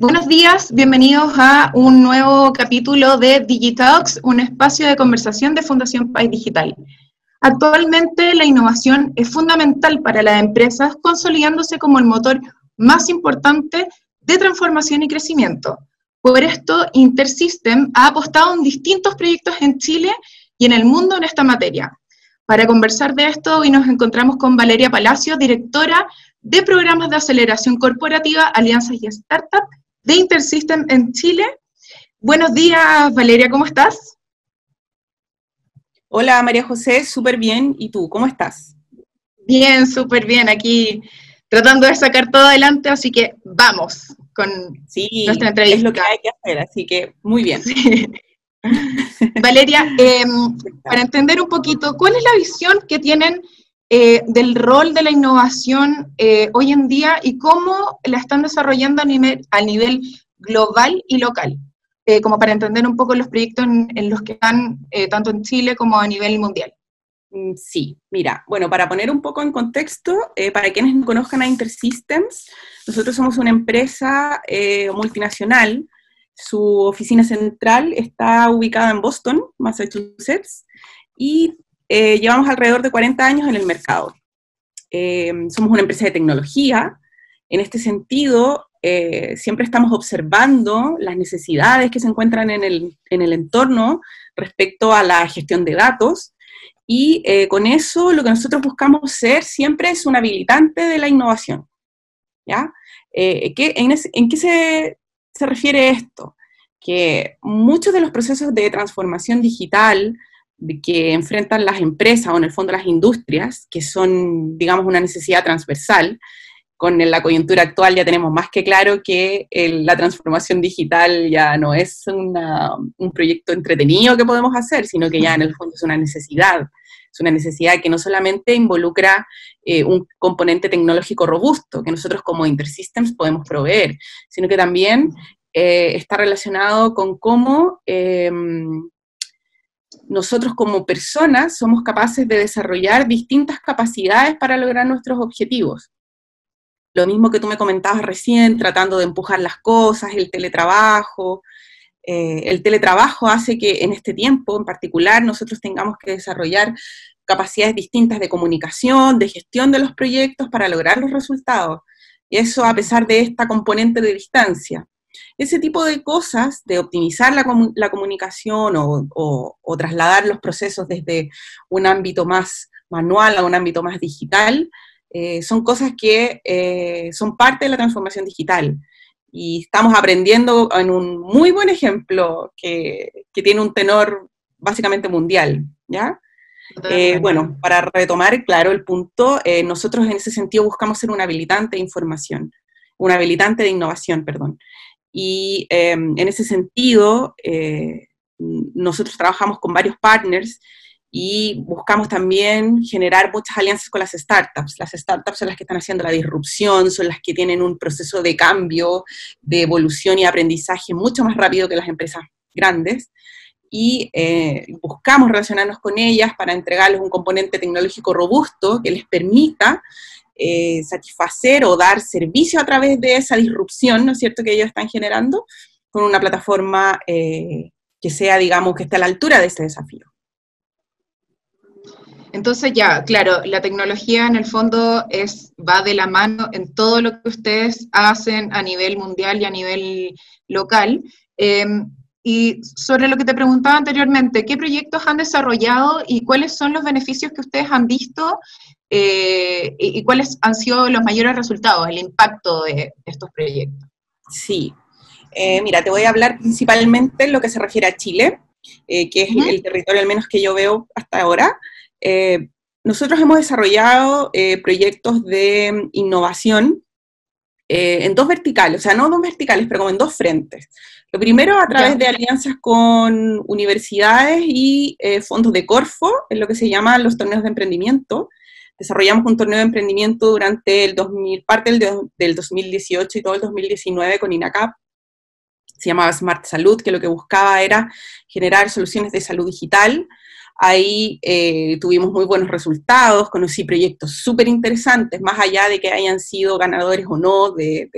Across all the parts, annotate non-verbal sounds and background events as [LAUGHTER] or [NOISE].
Buenos días, bienvenidos a un nuevo capítulo de Digitalks, un espacio de conversación de Fundación País Digital. Actualmente la innovación es fundamental para las empresas, consolidándose como el motor más importante de transformación y crecimiento. Por esto, Intersystem ha apostado en distintos proyectos en Chile y en el mundo en esta materia. Para conversar de esto, hoy nos encontramos con Valeria Palacio, directora de programas de aceleración corporativa, alianzas y startups de Intersystem en Chile. Buenos días, Valeria, ¿cómo estás? Hola, María José, súper bien. ¿Y tú, cómo estás? Bien, súper bien. Aquí tratando de sacar todo adelante, así que vamos con nuestra entrevista. Es lo que hay que hacer, así que muy bien. Valeria, em, para entender un poquito, ¿cuál es la visión que tienen eh, del rol de la innovación eh, hoy en día y cómo la están desarrollando a nivel, global y local? Eh, como para entender un poco los proyectos en, los que están tanto en Chile como a nivel mundial. Mm, sí, mira, bueno, para poner un poco en contexto, para quienes no conozcan a Intersystems, nosotros somos una empresa multinacional, su oficina central está ubicada en Boston, Massachusetts, eh, llevamos alrededor de 40 años en el mercado. Eh, somos una empresa de tecnología. En este sentido, eh, siempre estamos observando las necesidades que se encuentran en el, en el entorno respecto a la gestión de datos. Y con eso lo que nosotros buscamos ser siempre es un habilitante de la innovación. ¿ya? ¿En, qué se, se refiere esto? Que muchos de los procesos de transformación digital, que enfrentan las empresas o en el fondo las industrias, que son, digamos, una necesidad transversal. Con la coyuntura actual ya tenemos más que claro que la transformación digital ya no es un proyecto entretenido que podemos hacer, sino que ya en el fondo es una necesidad. Es una necesidad que no solamente involucra eh, un componente tecnológico robusto que nosotros como Intersystems podemos proveer, sino que también eh, está relacionado con cómo em, nosotros como personas somos capaces de desarrollar distintas capacidades para lograr nuestros objetivos. Lo mismo que tú me comentabas recién, tratando de empujar las cosas, el teletrabajo. Eh, el teletrabajo hace que en este tiempo en particular nosotros tengamos que desarrollar capacidades distintas de comunicación, de gestión de los proyectos para lograr los resultados. Y eso a pesar de esta componente de distancia. Ese tipo de cosas, de optimizar la, comunicación o, trasladar los procesos desde un ámbito más manual a un ámbito más digital, eh, son cosas que eh, son parte de la transformación digital. Y estamos aprendiendo en un muy buen ejemplo que, tiene un tenor básicamente mundial, ¿ya? Eh, bueno, para retomar, claro, el punto, nosotros en ese sentido buscamos ser un habilitante de información, un habilitante de innovación, perdón. Y em, en ese sentido, eh, nosotros trabajamos con varios partners y buscamos también generar muchas alianzas con las startups. Las startups son las que están haciendo la disrupción, son las que tienen un proceso de cambio, de evolución y aprendizaje mucho más rápido que las empresas grandes. Y eh, buscamos relacionarnos con ellas para entregarles un componente tecnológico robusto que les permita eh, satisfacer o dar servicio a través de esa disrupción, ¿no es cierto?, que ellos están generando, con una plataforma eh, que sea, digamos, que esté a la altura de ese desafío. Entonces ya, claro, la tecnología en el fondo es, va de la mano en todo lo que ustedes hacen a nivel mundial y a nivel local. Em, y sobre lo que te preguntaba anteriormente, ¿qué proyectos han desarrollado y cuáles son los beneficios que ustedes han visto eh, y, cuáles han sido los mayores resultados, el impacto de estos proyectos. Sí, eh, mira, te voy a hablar principalmente en lo que se refiere a Chile, eh, que es el territorio al menos que yo veo hasta ahora. nosotros hemos desarrollado proyectos de innovación en dos verticales, o sea, no dos verticales, pero como en dos frentes. Lo primero a través de alianzas con universidades y fondos de Corfo, en lo que se llama los torneos de emprendimiento, desarrollamos un torneo de emprendimiento durante el 2000, parte del, del 2018 y todo el 2019 con INACAP. Se llamaba Smart Salud, que lo que buscaba era generar soluciones de salud digital. Ahí eh, tuvimos muy buenos resultados, conocí proyectos súper interesantes, más allá de que hayan sido ganadores o no de,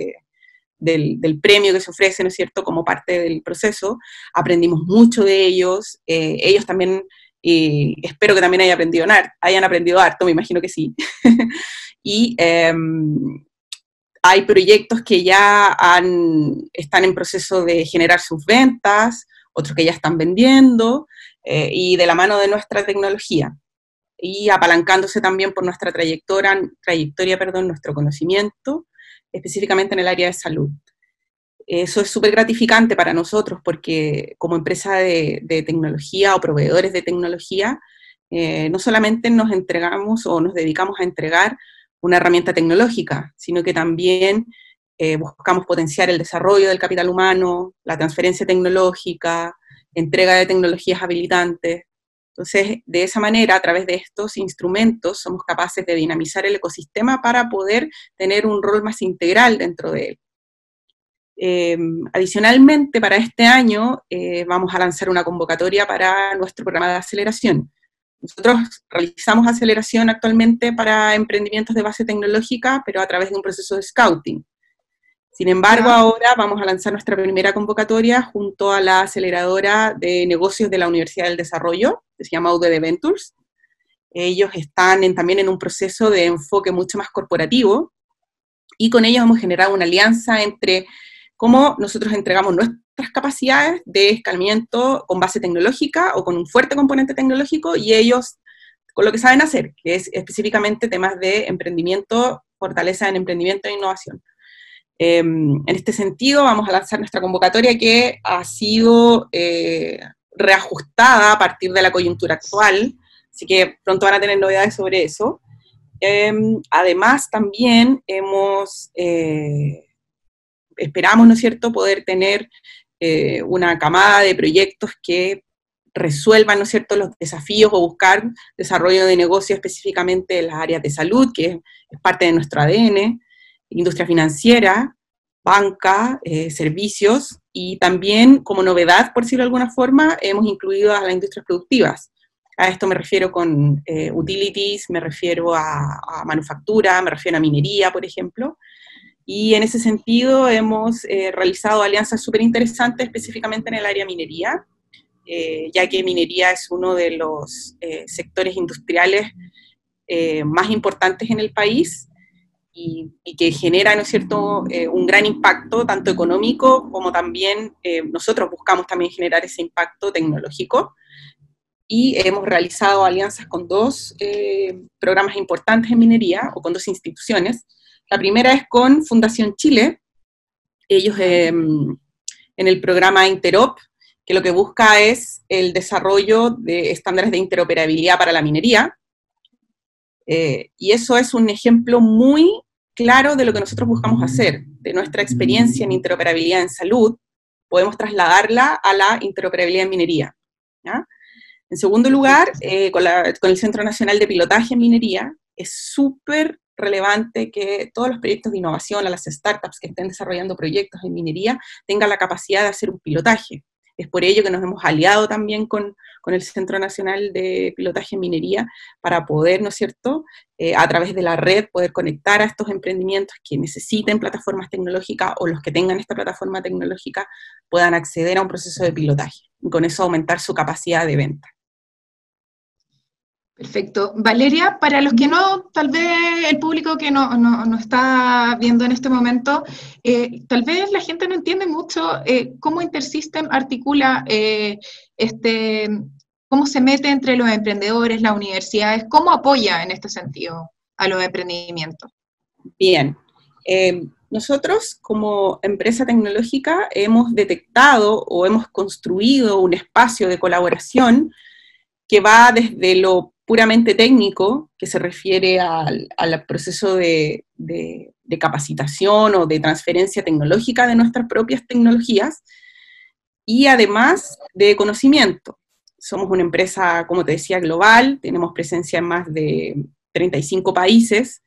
del, premio que se ofrece, ¿no es cierto?, como parte del proceso. Aprendimos mucho de ellos. Eh, ellos también, espero que también hayan aprendido, hayan aprendido harto, me imagino que sí. [LAUGHS] y em, hay proyectos que ya están en proceso de generar sus ventas, otros que ya están vendiendo, eh, y de la mano de nuestra tecnología y apalancándose también por nuestra trayectoria, trayectoria perdón, nuestro conocimiento, específicamente en el área de salud. Eso es súper gratificante para nosotros porque como empresa de, tecnología o proveedores de tecnología, eh, no solamente nos entregamos o nos dedicamos a entregar una herramienta tecnológica, sino que también eh, buscamos potenciar el desarrollo del capital humano, la transferencia tecnológica, entrega de tecnologías habilitantes, entonces, de esa manera, a través de estos instrumentos, somos capaces de dinamizar el ecosistema para poder tener un rol más integral dentro de él. Em, adicionalmente, para este año eh, vamos a lanzar una convocatoria para nuestro programa de aceleración. Nosotros realizamos aceleración actualmente para emprendimientos de base tecnológica, pero a través de un proceso de scouting. Sin embargo, ahora vamos a lanzar nuestra primera convocatoria junto a la aceleradora de negocios de la Universidad del Desarrollo, que se llama UDD Ventures. Ellos están también en un proceso de enfoque mucho más corporativo y con ellos hemos generado una alianza entre cómo nosotros entregamos nuestras capacidades de escalamiento con base tecnológica o con un fuerte componente tecnológico y ellos con lo que saben hacer, que es específicamente temas de emprendimiento, fortaleza en emprendimiento e innovación. Em, en este sentido, vamos a lanzar nuestra convocatoria que ha sido eh, reajustada a partir de la coyuntura actual, así que pronto van a tener novedades sobre eso. Em, además, también hemos, eh, esperamos, ¿no es cierto?, poder tener eh, una camada de proyectos que resuelvan, ¿no es cierto?, los desafíos o buscar desarrollo de negocio específicamente en las áreas de salud, que es parte de nuestro ADN, industria financiera, banca, eh, servicios y también como novedad, por decirlo de alguna forma, hemos incluido a las industrias productivas. A esto me refiero con eh, utilities, me refiero a, manufactura, me refiero a minería, por ejemplo. Y en ese sentido hemos eh, realizado alianzas súper interesantes específicamente en el área minería, ya que minería es uno de los sectores industriales más importantes en el país y, que genera, ¿no es cierto?, eh, un gran impacto, tanto económico como también eh, nosotros buscamos también generar ese impacto tecnológico. Y hemos realizado alianzas con dos eh, programas importantes en minería o con dos instituciones. La primera es con Fundación Chile. Ellos em, en el programa Interop, que lo que busca es el desarrollo de estándares de interoperabilidad para la minería, y eso es un ejemplo muy claro de lo que nosotros buscamos hacer, de nuestra experiencia en interoperabilidad en salud, podemos trasladarla a la interoperabilidad en minería. En segundo lugar, eh, con, el Centro Nacional de Pilotaje en Minería, es súper relevante que todos los proyectos de innovación, a las startups que estén desarrollando proyectos en minería, tengan la capacidad de hacer un pilotaje. Es por ello que nos hemos aliado también con, el Centro Nacional de Pilotaje en Minería para poder, ¿no es cierto?, eh, a través de la red poder conectar a estos emprendimientos que necesiten plataformas tecnológicas o los que tengan esta plataforma tecnológica puedan acceder a un proceso de pilotaje y con eso aumentar su capacidad de venta. Perfecto. Valeria, para los que no, tal vez el público que no, no, está viendo en este momento, eh, tal vez la gente no entiende mucho eh, cómo Intersystem articula eh, este, cómo se mete entre los emprendedores, las universidades, cómo apoya en este sentido a los emprendimientos. Bien. nosotros como empresa tecnológica hemos detectado o hemos construido un espacio de colaboración que va desde lo puramente técnico, que se refiere al, proceso de, capacitación o de transferencia tecnológica de nuestras propias tecnologías, y además de conocimiento. Somos una empresa, como te decía, global, tenemos presencia en más de 35 países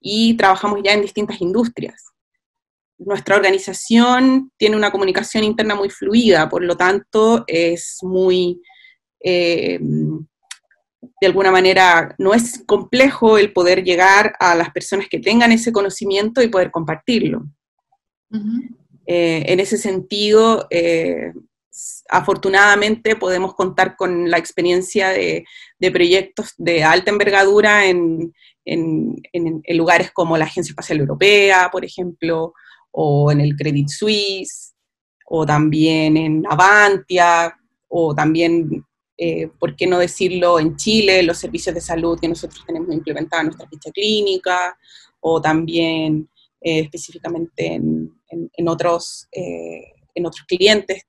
y trabajamos ya en distintas industrias. Nuestra organización tiene una comunicación interna muy fluida, por lo tanto es muy eh, de alguna manera no es complejo el poder llegar a las personas que tengan ese conocimiento y poder compartirlo. en ese sentido, afortunadamente podemos contar con la experiencia de, proyectos de alta envergadura en, lugares como la Agencia Espacial Europea, por ejemplo, o en el Credit Suisse, o también en Avantia, o también, eh, ¿por qué no decirlo, en Chile, los servicios de salud que nosotros tenemos implementados en nuestra ficha clínica, o también eh, específicamente en, otros, eh, en otros clientes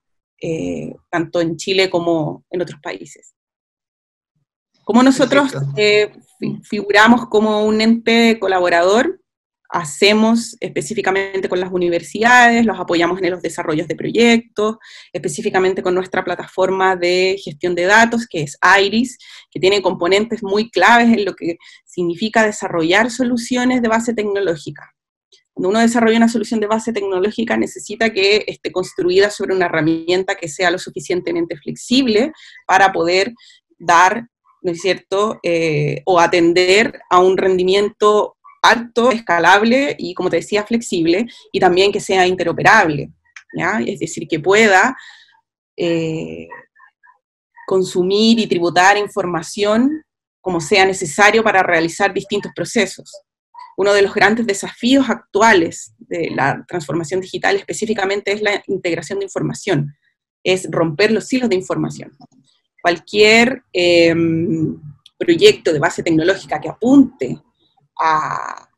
tanto en Chile como en otros países. Como nosotros figuramos como un ente colaborador, hacemos específicamente con las universidades, los apoyamos en los desarrollos de proyectos, específicamente con nuestra plataforma de gestión de datos, que es IRIS, que tiene componentes muy claves en lo que significa desarrollar soluciones de base tecnológica. Cuando uno desarrolla una solución de base tecnológica, necesita que esté construida sobre una herramienta que sea lo suficientemente flexible para poder dar, ¿no es cierto?, eh, o atender a un rendimiento alto, escalable y, como te decía, flexible, y también que sea interoperable. Es decir, que pueda eh, consumir y tributar información como sea necesario para realizar distintos procesos uno de los grandes desafíos actuales de la transformación digital específicamente es la integración de información, es romper los hilos de información. Cualquier em, proyecto de base tecnológica que apunte a,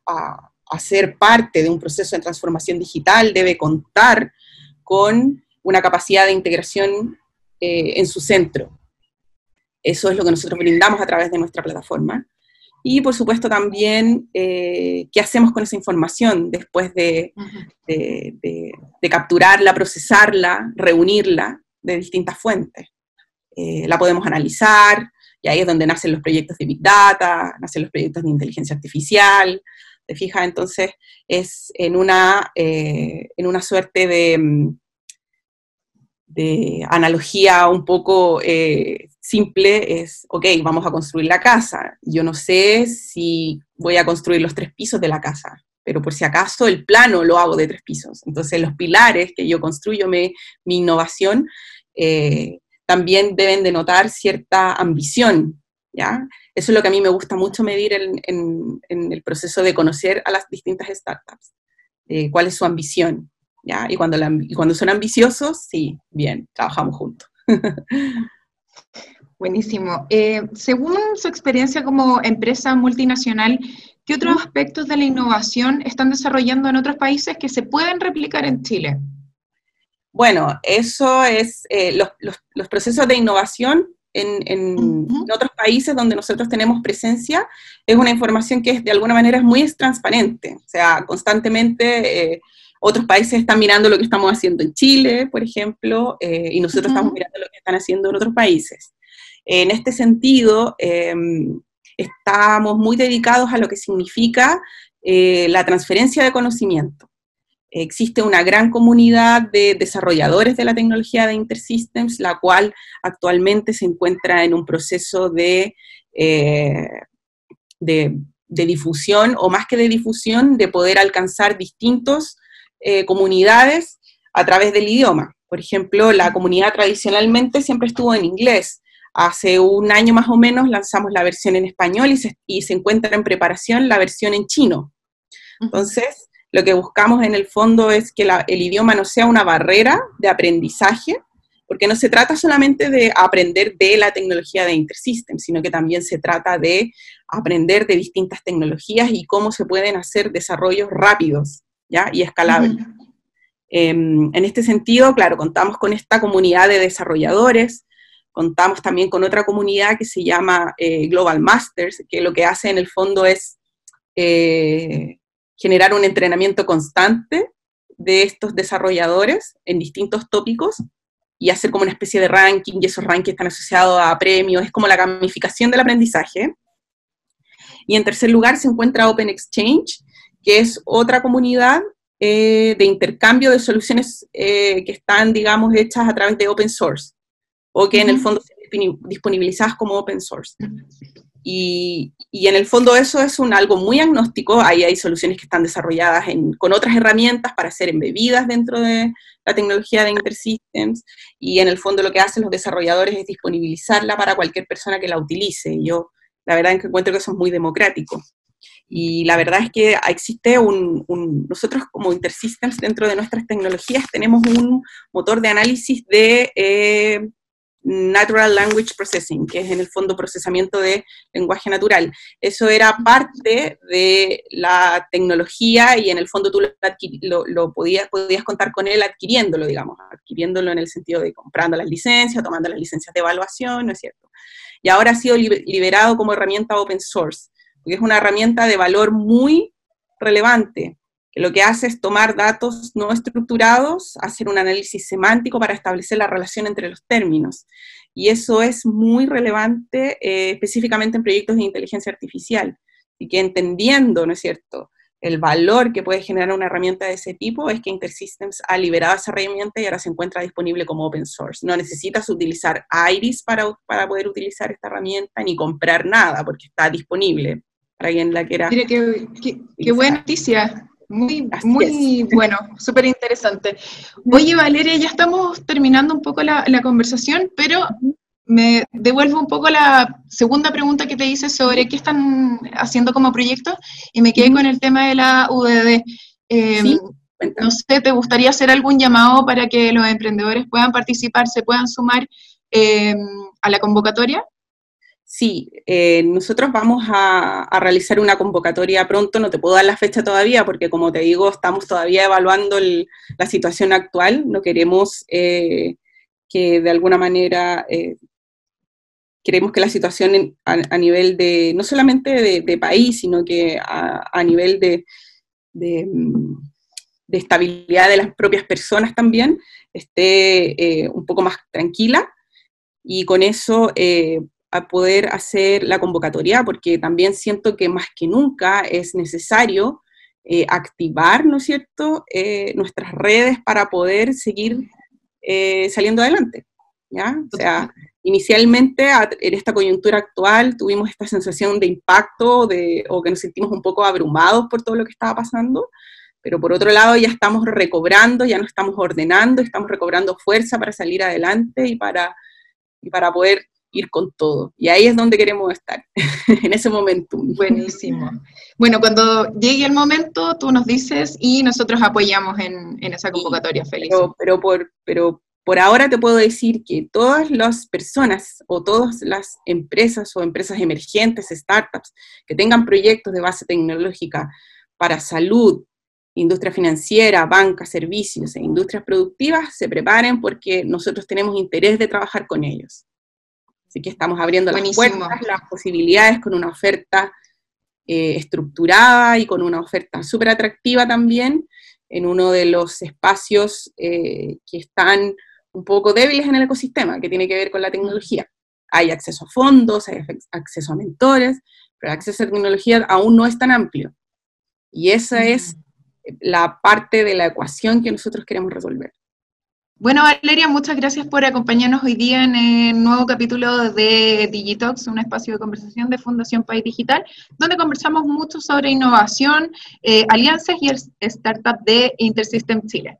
ser parte de un proceso de transformación digital debe contar con una capacidad de integración eh, en su centro. Eso es lo que nosotros brindamos a través de nuestra plataforma. Y por supuesto también eh, qué hacemos con esa información después de, capturarla, procesarla, reunirla de distintas fuentes. Eh, la podemos analizar, y ahí es donde nacen los proyectos de Big Data, nacen los proyectos de inteligencia artificial. ¿Te fijas? Entonces es en una, eh, en una suerte de, mm, de analogía un poco eh, simple es, ok, vamos a construir la casa. Yo no sé si voy a construir los tres pisos de la casa, pero por si acaso el plano lo hago de tres pisos. Entonces los pilares que yo construyo mi innovación eh, también deben denotar cierta ambición, ¿ya? Eso es lo que a mí me gusta mucho medir en, el proceso de conocer a las distintas startups, eh, cuál es su ambición. Y cuando, cuando son ambiciosos, sí, bien, trabajamos juntos. [LAUGHS] Buenísimo. Eh, según su experiencia como empresa multinacional, ¿qué otros aspectos de la innovación están desarrollando en otros países que se pueden replicar en Chile? Bueno, eso es eh, los, procesos de innovación en, otros países donde nosotros tenemos presencia, es una información que es, de alguna manera es muy transparente. O sea, constantemente eh, otros países están mirando lo que estamos haciendo en Chile, por ejemplo, eh, y nosotros estamos mirando lo que están haciendo en otros países. En este sentido, em, estamos muy dedicados a lo que significa eh, la transferencia de conocimiento. Existe una gran comunidad de desarrolladores de la tecnología de InterSystems, la cual actualmente se encuentra en un proceso de, eh, de, de difusión, o más que de difusión, de poder alcanzar distintos eh, comunidades a través del idioma. Por ejemplo, la comunidad tradicionalmente siempre estuvo en inglés. Hace un año más o menos lanzamos la versión en español y se, encuentra en preparación la versión en chino. Entonces, lo que buscamos en el fondo es que el idioma no sea una barrera de aprendizaje, porque no se trata solamente de aprender de la tecnología de InterSystem, sino que también se trata de aprender de distintas tecnologías y cómo se pueden hacer desarrollos rápidos y escalable. Em, en este sentido, claro, contamos con esta comunidad de desarrolladores, contamos también con otra comunidad que se llama eh, Global Masters, que lo que hace en el fondo es eh, generar un entrenamiento constante de estos desarrolladores en distintos tópicos y hacer como una especie de ranking, y esos rankings están asociados a premios, es como la gamificación del aprendizaje. Y en tercer lugar se encuentra Open Exchange, que es otra comunidad eh, de intercambio de soluciones eh, que están, digamos, hechas a través de open source, o que en el fondo se disponibilizadas como open source. Y, y, en el fondo eso es un, algo muy agnóstico, ahí hay soluciones que están desarrolladas en, con otras herramientas para ser embebidas dentro de la tecnología de InterSystems, y en el fondo lo que hacen los desarrolladores es disponibilizarla para cualquier persona que la utilice. Yo la verdad es que encuentro que eso es muy democrático. Y la verdad es que existe un, nosotros como InterSystems dentro de nuestras tecnologías tenemos un motor de análisis de eh, Natural Language Processing, que es en el fondo procesamiento de lenguaje natural. Eso era parte de la tecnología y en el fondo tú lo, podías, podías contar con él adquiriéndolo, digamos, adquiriéndolo en el sentido de comprando las licencias, tomando las licencias de evaluación, ¿no es cierto? Y ahora ha sido liberado como herramienta open source porque es una herramienta de valor muy relevante, lo que hace es tomar datos no estructurados, hacer un análisis semántico para establecer la relación entre los términos. Y eso es muy relevante eh, específicamente en proyectos de inteligencia artificial. Y que entendiendo, ¿no es cierto?, el valor que puede generar una herramienta de ese tipo es que InterSystems ha liberado esa herramienta y ahora se encuentra disponible como open source. No necesitas utilizar Iris para, para poder utilizar esta herramienta ni comprar nada porque está disponible para quien la quiera. Mire, qué, buena noticia. Muy, muy [LAUGHS] bueno, súper interesante. Oye, Valeria, ya estamos terminando un poco la, conversación, pero me devuelvo un poco la segunda pregunta que te hice sobre qué están haciendo como proyecto y me quedé con el tema de la UDD. Em, no sé, ¿te gustaría hacer algún llamado para que los emprendedores puedan participar, se puedan sumar em, a la convocatoria? Sí, eh, nosotros vamos a, realizar una convocatoria pronto, no te puedo dar la fecha todavía porque como te digo, estamos todavía evaluando la situación actual, no queremos eh, que de alguna manera, eh, queremos que la situación a, nivel de, no solamente de, país, sino que a, nivel de, de, estabilidad de las propias personas también, esté un poco más tranquila. Y con eso a poder hacer la convocatoria, porque también siento que más que nunca es necesario eh, activar, ¿no es cierto?, eh, nuestras redes para poder seguir eh, saliendo adelante, ¿ya? O sea, inicialmente en esta coyuntura actual tuvimos esta sensación de impacto de, o que nos sentimos un poco abrumados por todo lo que estaba pasando, pero por otro lado ya estamos recobrando, ya nos estamos ordenando, estamos recobrando fuerza para salir adelante y para, y para poder ir con todo. Y ahí es donde queremos estar, [LAUGHS] en ese momento. Buenísimo. Bueno, cuando llegue el momento, tú nos dices y nosotros apoyamos en, esa convocatoria, feliz. Pero, por, pero por ahora te puedo decir que todas las personas o todas las empresas o empresas emergentes, startups, que tengan proyectos de base tecnológica para salud, industria financiera, banca, servicios e industrias productivas, se preparen porque nosotros tenemos interés de trabajar con ellos. Así que estamos abriendo las puertas, las posibilidades con una oferta eh, estructurada y con una oferta súper atractiva también en uno de los espacios eh, que están un poco débiles en el ecosistema, que tiene que ver con la tecnología. Hay acceso a fondos, hay acceso a mentores, pero el acceso a tecnología aún no es tan amplio. Y esa es la parte de la ecuación que nosotros queremos resolver. Bueno, Valeria, muchas gracias por acompañarnos hoy día en el nuevo capítulo de Digitox, un espacio de conversación de Fundación País Digital, donde conversamos mucho sobre innovación, eh, alianzas y el startup de Intersystem Chile.